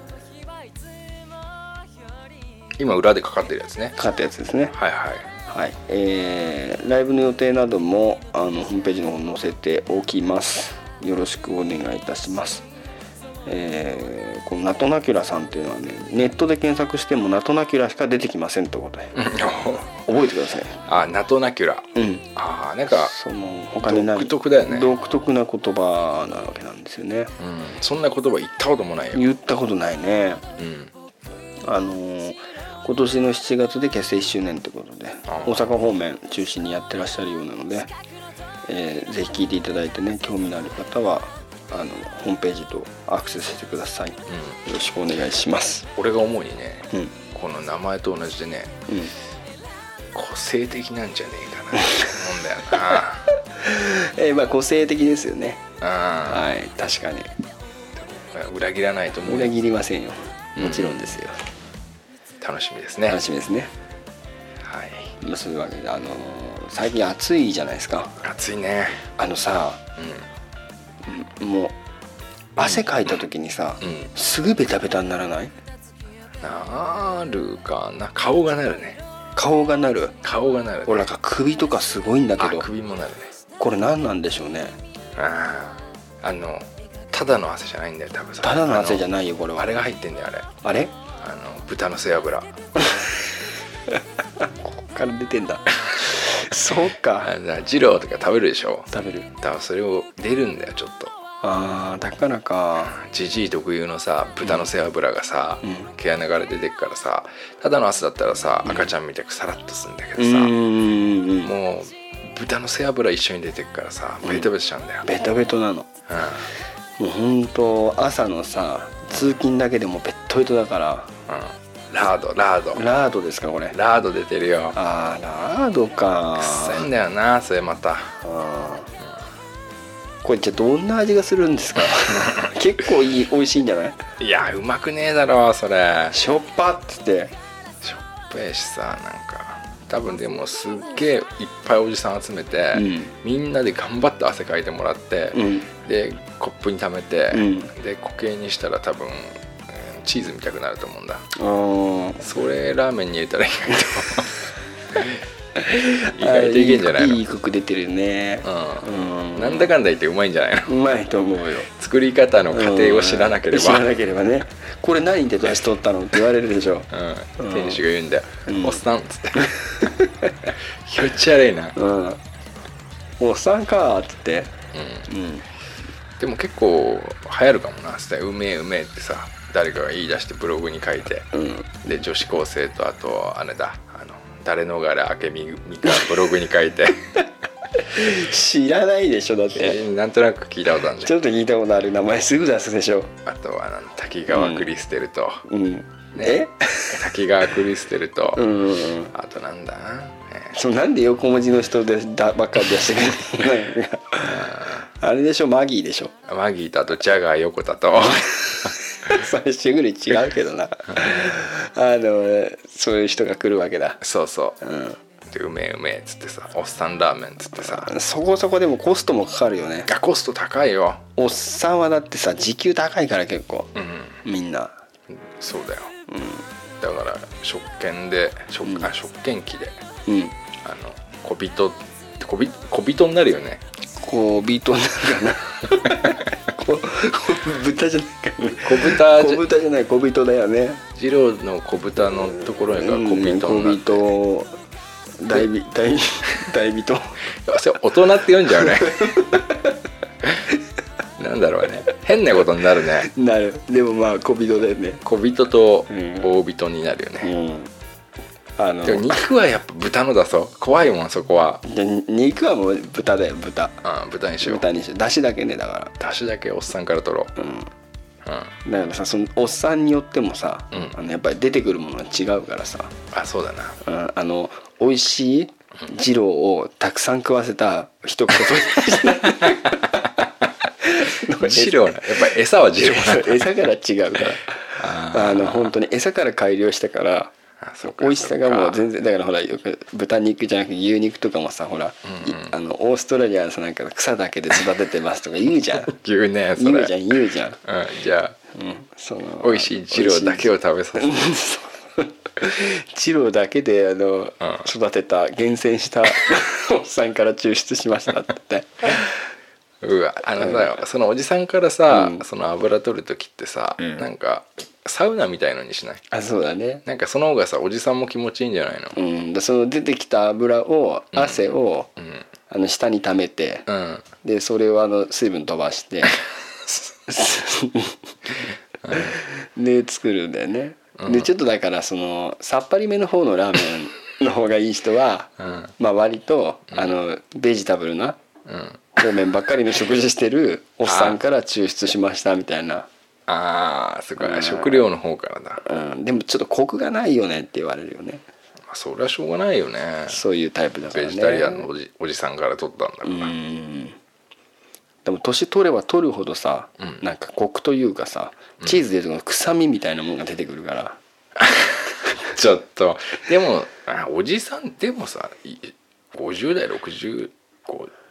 今裏でかかってるやつね。かかったやつですね。はいはい。はい、えーライブの予定などもあのホームページの方に載せておきます。よろしくお願いいたしますえーこのナトナキュラさんっていうのはねネットで検索してもナトナキュラしか出てきませんということで 覚えてください。あナトナキュラ。うん。あーなんか、その他にない独特だよね。独特な言葉なわけなんですよね。うん、そんな言葉言ったこともないよ、言ったことないね。うん、あのー今年の7月で結成1周年ということであ大阪方面中心にやってらっしゃるようなので、えーぜひ聞いていただいてね興味のある方はあのホームページとアクセスしてください。よろしくお願いします。俺が思うにね、うん。この名前と同じでねうん。個性的なんじゃねえかなって思うんだよな。えーまあ個性的ですよね。あはい確かに。ー裏切らないと思う裏切りませんよ。もちろんですよ、楽しみですね。楽しみですね。はい。まあそういうわけであのー最近暑いじゃないですか。暑いね。あのさもう汗かいた時にさ、すぐベタベタにならない？なるかな。顔がなるね。顔がなる？顔がなる、ね、俺なんか首とかすごいんだけあど首もなるね。これ何なんでしょうね？あああのただの汗じゃないんだよ多分ただの汗じゃいないよこれは。あれが入ってんだよあれ。あれ？あの豚の背脂。ここから出てんだ そうか。ジローとか食べるでしょ？食べる。だからそれを出るんだよちょっと。あーだからかジジイ特有のさ豚の背脂がさ、うん。毛穴から出てくからさただの汗だったらさ赤ちゃんみたくさらっとするんだけうどさ、もう豚の背脂一緒に出てくからさベタベタしちゃうんだよ、ベトベトなの。うもうほんと朝のさ通勤だけでもベットベトだからうん、ラードラード。ラードですかこれ。ラード出てるよ。あーラードか。くせんだよなそれまた。あー。これじゃあどんな味がするんですか？結構いい美味しいんじゃない？いやうまくねえだろそれ。しょっぱっつって。しょっぺえしさなんか。多分でもすっげえいっぱいおじさん集めて、うん。みんなで頑張って汗かいてもらって、うん。でコップに溜めて、うん。で固形にしたら多分、うんチーズみたくなると思うんだ。それラーメンに入れたら意外と意外といけんじゃないの？いいコク出てるね。うん。うん。なんだかんだ言ってうまいんじゃないの？うまいと思うよ。作り方の過程を知らなければ、知らなければね。これ何で出しとったのって言われるでしょ。うん、店主が言うんだよ「うん。おっさん」っつって。気持ち悪いな、うん。おっさんかーっつって。うん、うん。でも結構流行るかもな「うめえうめえ」ってさ誰かが言い出してブログに書いてうん。で女子高生とあとあれだあの誰逃れ明美みかブログに書いて。知らないでしょだって。なんとなく聞いたことあるちょっと聞いたことある名前すぐ出すでしょ。あとはなん滝川クリステルと、うん。ね滝川クリステルと、うん。うんうんあとなんだ、えそうなんで横文字の人でだばっかり出してくれないのあれでしょマギーでしょ。ーマギーとあとジャガー横田と。最終ぐらい違うけどな。あのそういう人が来るわけだ。そうそう。うん。でうめえうめえっつってさおっさんラーメンっつってさ。そこそこでもコストもかかるよね。あコスト高いよ。おっさんはだってさ時給高いから結構。うん。みんな。そうだよ、だから食券で食,、うん。あ食券機で。うんあの小人小人小人になるよね。こうビートになるかな。ここ豚じゃないかね。小豚小豚じゃない小人だよね。二郎の小豚のところが小人になって、小人大び大大人。それ大人って読んじゃうね なんだろうね。変なことになるね。なる。でもまあ小人だよね。小人とうん。大人になるようね、んあのでも肉はやっぱ豚のだぞ。怖いもんそこは。で肉はもう豚だよ豚。あ豚にしよう。豚にしてだしだけねだか出汁だけおっさんから取ろう、らうん。うん、だからさそのおっさんによってもさ、うん。あのやっぱり出てくるものが違うからさ、あそうだな。うん、あの美味しい二郎をたくさん食わせた一言 二郎なやっぱり餌は二郎な餌から違うから。あの本当に餌から改良したから美味しさがもう全然然だからほらよく豚肉じゃなくて牛肉とかもさほら、うんうん。いあのオーストラリアのさなんか草だけで育ててますとか言うじゃん。言うねそれ。言うじゃん言うじゃん、うん、じゃうん、そのあ美味しい二郎だけを食べさせて。チロだけであの、うん。育てた厳選した おっさんから抽出しましたって。うわあのさ、そのおじさんからさ、うん。その油取る時ってさ、うん。なんかサウナみたいのにしない？あそうだね。なんかその方がさおじさんも気持ちいいんじゃないの？うん、でその出てきた油を汗を、うん。あの下に溜めて、うん。でそれをあの水分飛ばしてで作るんだよね、うん。でちょっとだからそのさっぱりめの方のラーメンの方がいい人は、うん。まあ割とあのベジタブルなうん。方面ばっかりの食事してるおっさんから抽出しましたみたいな、ああそっか、うん。食料の方からだ、うん、でもちょっとコクがないよねって言われるよね。まあ、それはしょうがないよね。そういうタイプだからね。ベジタリアンのおじおじさんから取ったんだから、うん。でも年取れば取るほどさ、うん。なんかコクというかさチーズでいう臭みみたいなものが出てくるから、ちょっと。でもあおじさんでもさい50代60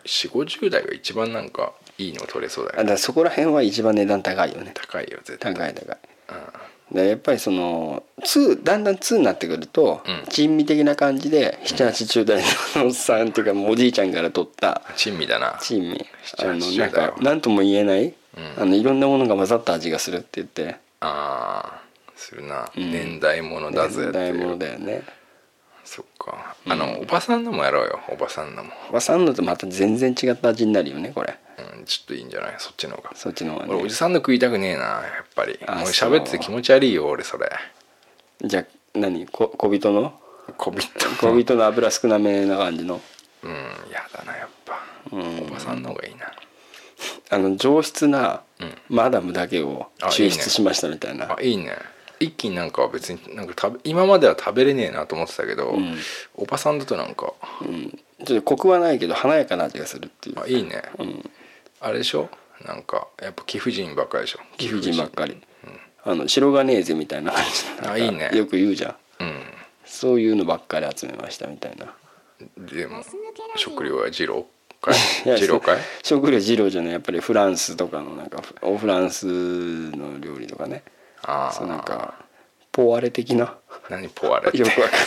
4050代が一番なんかいいの取れそうだよね。あだからそこら辺は一番値段高いよね。高いよ絶対。高い高い。でやっぱりその2だんだん2になってくると、うん。珍味的な感じで780代のおっさんっていうかおじいちゃんから取った珍味だな。珍味。あ7の80なんか何とも言えない、うん。あのいろんなものが混ざった味がするって言って。あーするな、うん。年代物だぜって大いう。物だよね。そっか。あの、おばさんのもやろうよおばさんのも、おばさんのとまた全然違った味になるよねこれうん、ちょっといいんじゃない？そっちの方が。そっちの方が俺おねじさんの食いたくねえなやっぱり。あもうそう喋ってて気持ち悪いよ俺それ。じゃあ何？こ小人の？小人小人の油少なめな感じの？うんやだなやっぱ、うん。おばさんの方がいいな。あの上質なマダムだけを抽出しましたみたいな。あいいね。一気になんか別になんか食べ今までは食べれねえなと思ってたけど、ん。おばさんだとなんか。ちょっとコクはないけど華やかな味がするっていう。あいいね、んあれでしょ？なんかやっぱ貴婦人ばっかりでしょ？貴婦人。ばっかり、あの白金ーゼみたいな感じ。あいいね。よく言うじゃん。うん。そういうのばっかり集めましたみたいな。でも食料は二郎かい？二郎かい？食料二郎じゃない。やっぱりフランスとかのなんかオフランスの料理とかね。あそうなんあかポワレ的な何ポワレって。よくわかん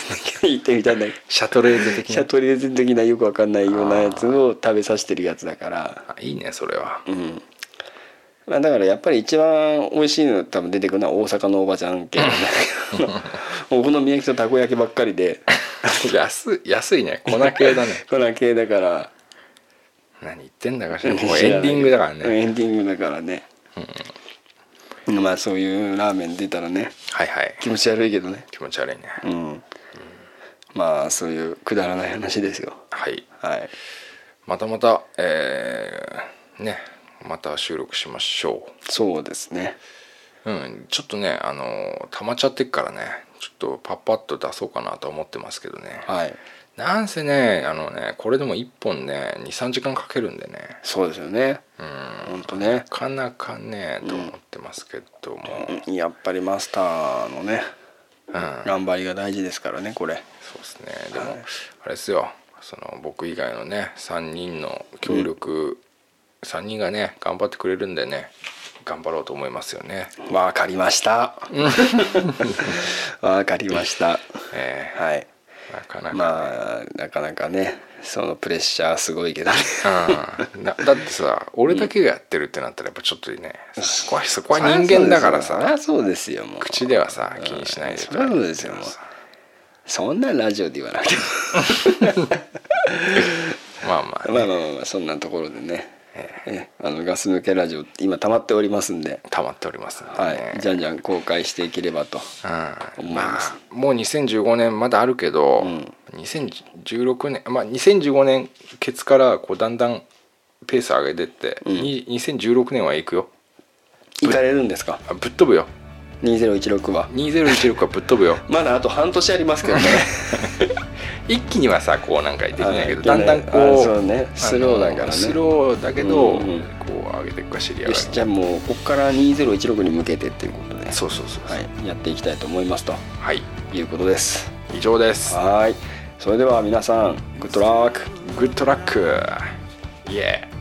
ないってみたシャトレーゼ的な。シャトレーゼ的なよくわかんないようなやつを食べさせてるやつだから。あいいねそれは。うん。まあだからやっぱり一番美味しいの多分出てくるのは大阪のおばちゃん系お好 み焼きとたこ焼きばっかりで。安い安いね。粉系だね。粉系だから。何言ってんだかしら。もうエンディングだからね。エンディングだからね、まあそういうラーメン出たらねはいはい。気持ち悪いけどね。気持ち悪いね。うん。まあそういうくだらない話ですよ。はい。はい。またまたえーねまた収録しましょそうですね。ううん。ちょっとねあの溜まっちゃってっからねちょっとパッパッと出そうかなと思ってますけどね。はいなんせねあのねこれでも1本ね23時間かけるんでね。そうですよね。うん。ほんとね。なかなかねと思ってますけども、うん。やっぱりマスターのねうん。頑張りが大事ですからねこれ。そうですね。でも、あれですよ。その僕以外のね3人の協力、3人がね頑張ってくれるんでね頑張ろうと思いますよね。わかりました。わかりました。えはい。ーなかなか、まあなかなかねそのプレッシャーすごいけどね。うん。なだってさ俺だけがやってるってなったらやっぱちょっとねそこはそこは人間だからさそうですよ。もう口ではさ気にしないでそうですよ。もうそんなラジオで言わなくて まあまあもまあまあまあまあそんなところでねえあのガス抜けラジオ今溜まっておりますんで。溜まっておりますね、はい。じゃんじゃん公開していければとうん、思います。まあもう2015年まだあるけど、うん。2016年まあ2015年ケツからこうだんだんペース上げてって、うん。に2016年は行くよ。行かれるんですか？あぶっ飛ぶよ。2016は。2016はぶっ飛ぶよ。まだあと半年ありますけどね 一気にはさこうなんかできないけど、はいだんだんあこうねスローだからね。スローだけど、うんうん。こう上げていくか知り合いよしじゃあもうここから2016に向けてっていうことで。そうそうそうそう。はい、やっていきたいと思いますと。はい。いうことです。以上です。はい。それでは皆さんグッドラックグッドラックイエー